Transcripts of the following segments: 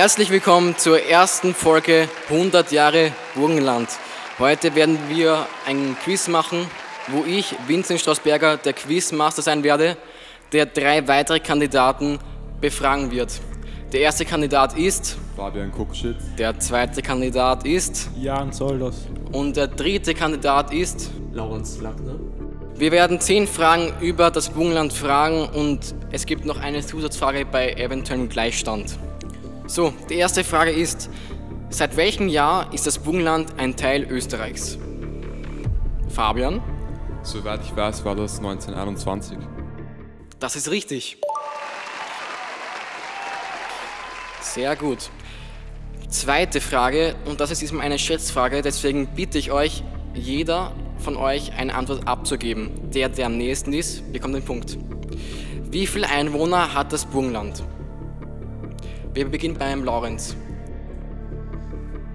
Herzlich willkommen zur ersten Folge 100 Jahre Burgenland. Heute werden wir ein Quiz machen, wo ich, Vincent Strasberger, der Quizmaster sein werde, der drei weitere Kandidaten befragen wird. Der erste Kandidat ist Fabian Kuckschitz. Der zweite Kandidat ist Jan Soldos. Und der dritte Kandidat ist Laurens Lackner. Wir werden zehn Fragen über das Burgenland fragen und es gibt noch eine Zusatzfrage bei eventuellem Gleichstand. So, die erste Frage ist, seit welchem Jahr ist das Burgenland ein Teil Österreichs? Fabian? Soweit ich weiß, war das 1921. Das ist richtig. Sehr gut. Zweite Frage, und das ist diesmal eine Schätzfrage, deswegen bitte ich euch, jeder von euch eine Antwort abzugeben. Der, der am nächsten ist, bekommt den Punkt. Wie viele Einwohner hat das Burgenland? Wir beginnen beim Laurenz.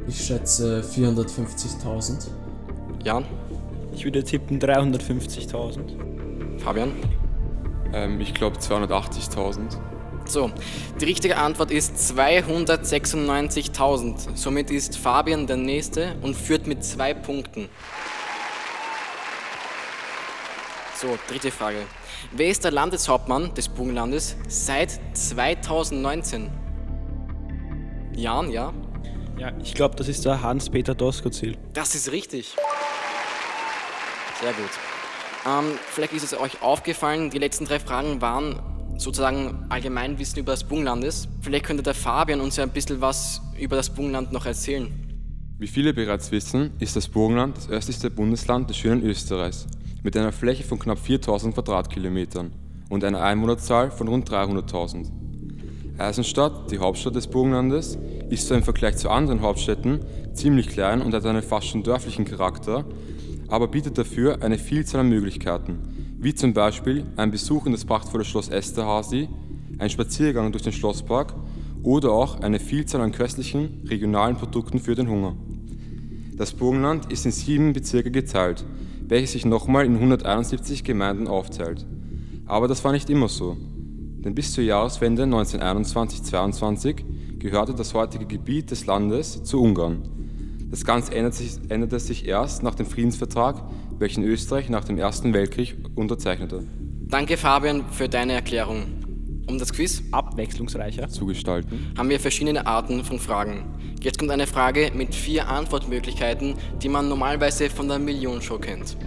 Ich schätze 450.000. Jan? Ich würde tippen 350.000. Fabian? Ähm, ich glaube 280.000. So, die richtige Antwort ist 296.000. Somit ist Fabian der Nächste und führt mit zwei Punkten. So, dritte Frage. Wer ist der Landeshauptmann des Burgenlandes seit 2019? Jan, ja? Ja, ich glaube, das ist der Hans-Peter Doskozil. Das ist richtig. Sehr gut. Ähm, vielleicht ist es euch aufgefallen, die letzten drei Fragen waren sozusagen Allgemeinwissen über das Burgenlandes. Vielleicht könnte der Fabian uns ja ein bisschen was über das Burgenland noch erzählen. Wie viele bereits wissen, ist das Burgenland das östlichste Bundesland des schönen Österreichs mit einer Fläche von knapp 4000 Quadratkilometern und einer Einwohnerzahl von rund 300.000. Eisenstadt, die Hauptstadt des Burgenlandes, ist zwar im Vergleich zu anderen Hauptstädten ziemlich klein und hat einen fast schon dörflichen Charakter, aber bietet dafür eine Vielzahl an Möglichkeiten, wie zum Beispiel ein Besuch in das prachtvolle Schloss Esterhazy, ein Spaziergang durch den Schlosspark oder auch eine Vielzahl an köstlichen regionalen Produkten für den Hunger. Das Burgenland ist in sieben Bezirke geteilt, welche sich nochmal in 171 Gemeinden aufteilt. Aber das war nicht immer so, denn bis zur Jahreswende 1921-22 gehörte das heutige Gebiet des Landes zu Ungarn. Das Ganze änderte sich, änderte sich erst nach dem Friedensvertrag, welchen Österreich nach dem Ersten Weltkrieg unterzeichnete. Danke Fabian für deine Erklärung. Um das Quiz Abwechslungsreicher. Zu gestalten. haben wir verschiedene Arten von Fragen. Jetzt kommt eine Frage mit vier Antwortmöglichkeiten, die man normalerweise von der Millionshow kennt.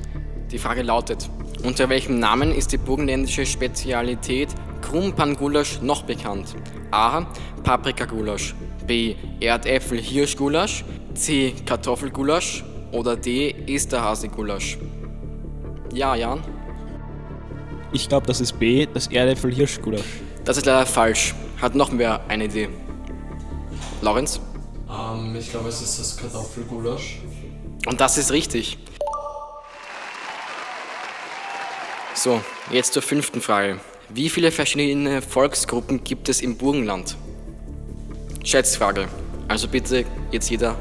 Die Frage lautet, unter welchem Namen ist die burgenländische Spezialität Krumpangulasch noch bekannt? A. Paprikagulasch, B. Erdäpfel-Hirschgulasch, C. Kartoffelgulasch oder D. Esterhase-Gulasch? Ja, Jan? Ich glaube, das ist B, das Erdäpfel-Hirschgulasch. Das ist leider falsch. Hat noch wer eine Idee? Lorenz? Ähm, ich glaube, es ist das Kartoffelgulasch. Und das ist richtig. So, jetzt zur fünften Frage. Wie viele verschiedene Volksgruppen gibt es im Burgenland? Schätzfrage. Also bitte jetzt jeder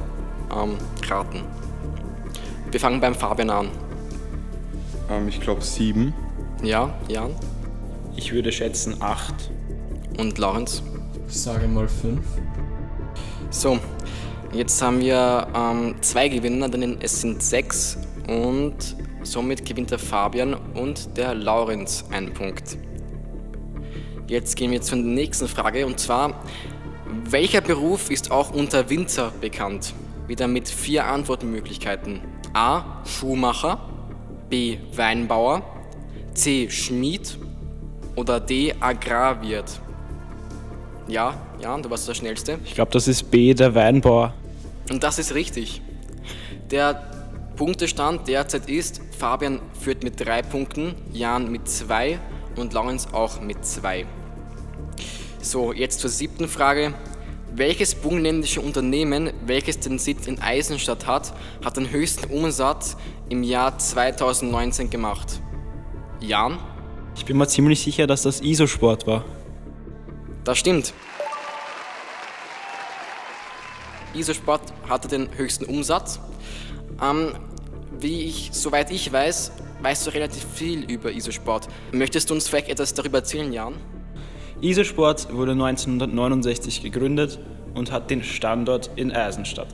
ähm, raten. Wir fangen beim Fabian an. Ähm, ich glaube sieben. Ja, Jan Ich würde schätzen 8. und Lorenz. Ich sage mal 5. So, jetzt haben wir ähm, zwei Gewinner, denn es sind sechs und somit gewinnt der Fabian und der Laurenz einen Punkt. Jetzt gehen wir zur nächsten Frage und zwar, welcher Beruf ist auch unter Winzer bekannt? Wieder mit vier Antwortmöglichkeiten. A. Schuhmacher, B. Weinbauer, C. Schmied oder D. Agrarwirt. Ja, Jan, du warst der Schnellste. Ich glaube, das ist B, der Weinbauer. Und das ist richtig. Der Punktestand derzeit ist, Fabian führt mit drei Punkten, Jan mit zwei und Lorenz auch mit zwei. So, jetzt zur siebten Frage. Welches burgenländische Unternehmen, welches den Sitz in Eisenstadt hat, hat den höchsten Umsatz im Jahr 2019 gemacht? Jan? Ich bin mir ziemlich sicher, dass das Isosport war. Das stimmt. Isosport hatte den höchsten Umsatz. Ähm, wie ich, soweit ich weiß, weißt du relativ viel über Isosport. Möchtest du uns vielleicht etwas darüber erzählen, Jan? Isosport wurde 1969 gegründet und hat den Standort in Eisenstadt.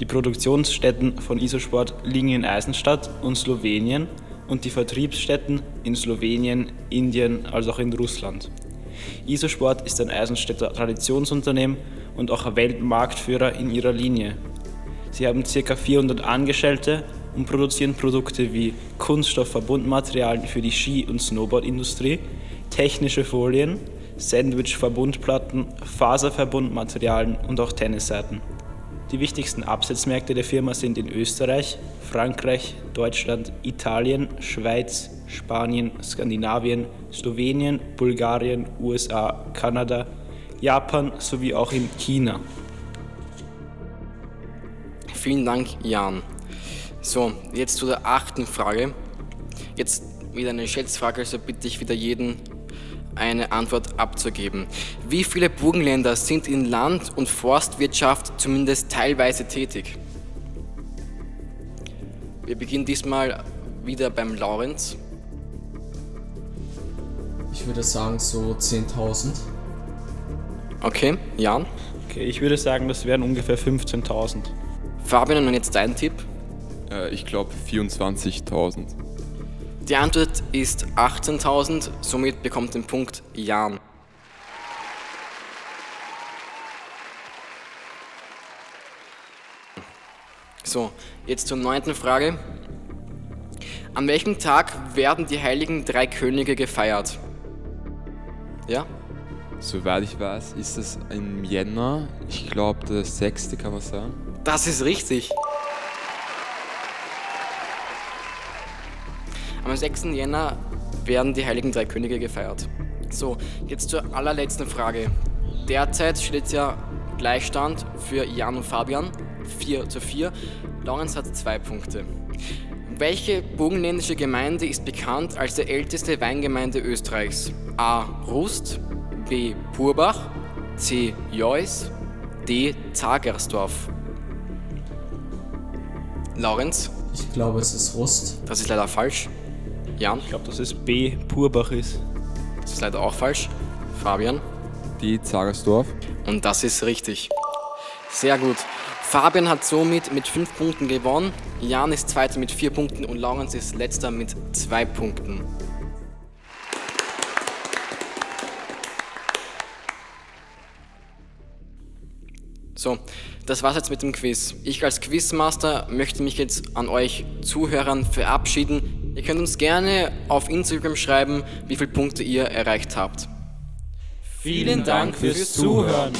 Die Produktionsstätten von Isosport liegen in Eisenstadt und Slowenien und die Vertriebsstätten in Slowenien, Indien als auch in Russland. Isosport ist ein Eisenstädter Traditionsunternehmen und auch ein Weltmarktführer in ihrer Linie. Sie haben ca. 400 Angestellte und produzieren Produkte wie Kunststoffverbundmaterialien für die Ski- und Snowboardindustrie, technische Folien, Sandwich-Verbundplatten, Faserverbundmaterialien und auch Tennisseiten. Die wichtigsten Absatzmärkte der Firma sind in Österreich, Frankreich, Deutschland, Italien, Schweiz, Spanien, Skandinavien, Slowenien, Bulgarien, USA, Kanada, Japan sowie auch in China. Vielen Dank, Jan. So, jetzt zu der achten Frage. Jetzt wieder eine Schätzfrage, also bitte ich wieder jeden eine Antwort abzugeben. Wie viele Burgenländer sind in Land- und Forstwirtschaft zumindest teilweise tätig? Wir beginnen diesmal wieder beim Laurenz. Ich würde sagen so 10.000. Okay, Jan. Okay, ich würde sagen, das wären ungefähr 15.000. Fabian, und jetzt dein Tipp. Äh, ich glaube 24.000. Die Antwort ist 18.000, somit bekommt den Punkt Jan. So, jetzt zur neunten Frage. An welchem Tag werden die heiligen drei Könige gefeiert? Ja? Soweit ich weiß, ist es im Jänner. Ich glaube, der 6. kann man sagen. Das ist richtig. Am 6. Jänner werden die Heiligen Drei Könige gefeiert. So, jetzt zur allerletzten Frage. Derzeit steht es ja Gleichstand für Jan und Fabian, 4 zu 4. Lorenz hat zwei Punkte. Welche burgenländische Gemeinde ist bekannt als die älteste Weingemeinde Österreichs? A. Rust, B. Purbach, C. Jois, D. Zagersdorf. Lorenz, Ich glaube, es ist Rust. das ist leider falsch. Jan, Ich glaube, dass es B. Purbach ist. das ist leider auch falsch. Fabian, Die Zagersdorf. und das ist richtig. Sehr gut. Fabian hat somit mit 5 Punkten gewonnen, Jan ist Zweiter mit 4 Punkten und Lorenz ist Letzter mit 2 Punkten. So, das war's jetzt mit dem Quiz. Ich als Quizmaster möchte mich jetzt an euch Zuhörern verabschieden. Ihr könnt uns gerne auf Instagram schreiben, wie viele Punkte ihr erreicht habt. Vielen Dank fürs Zuhören.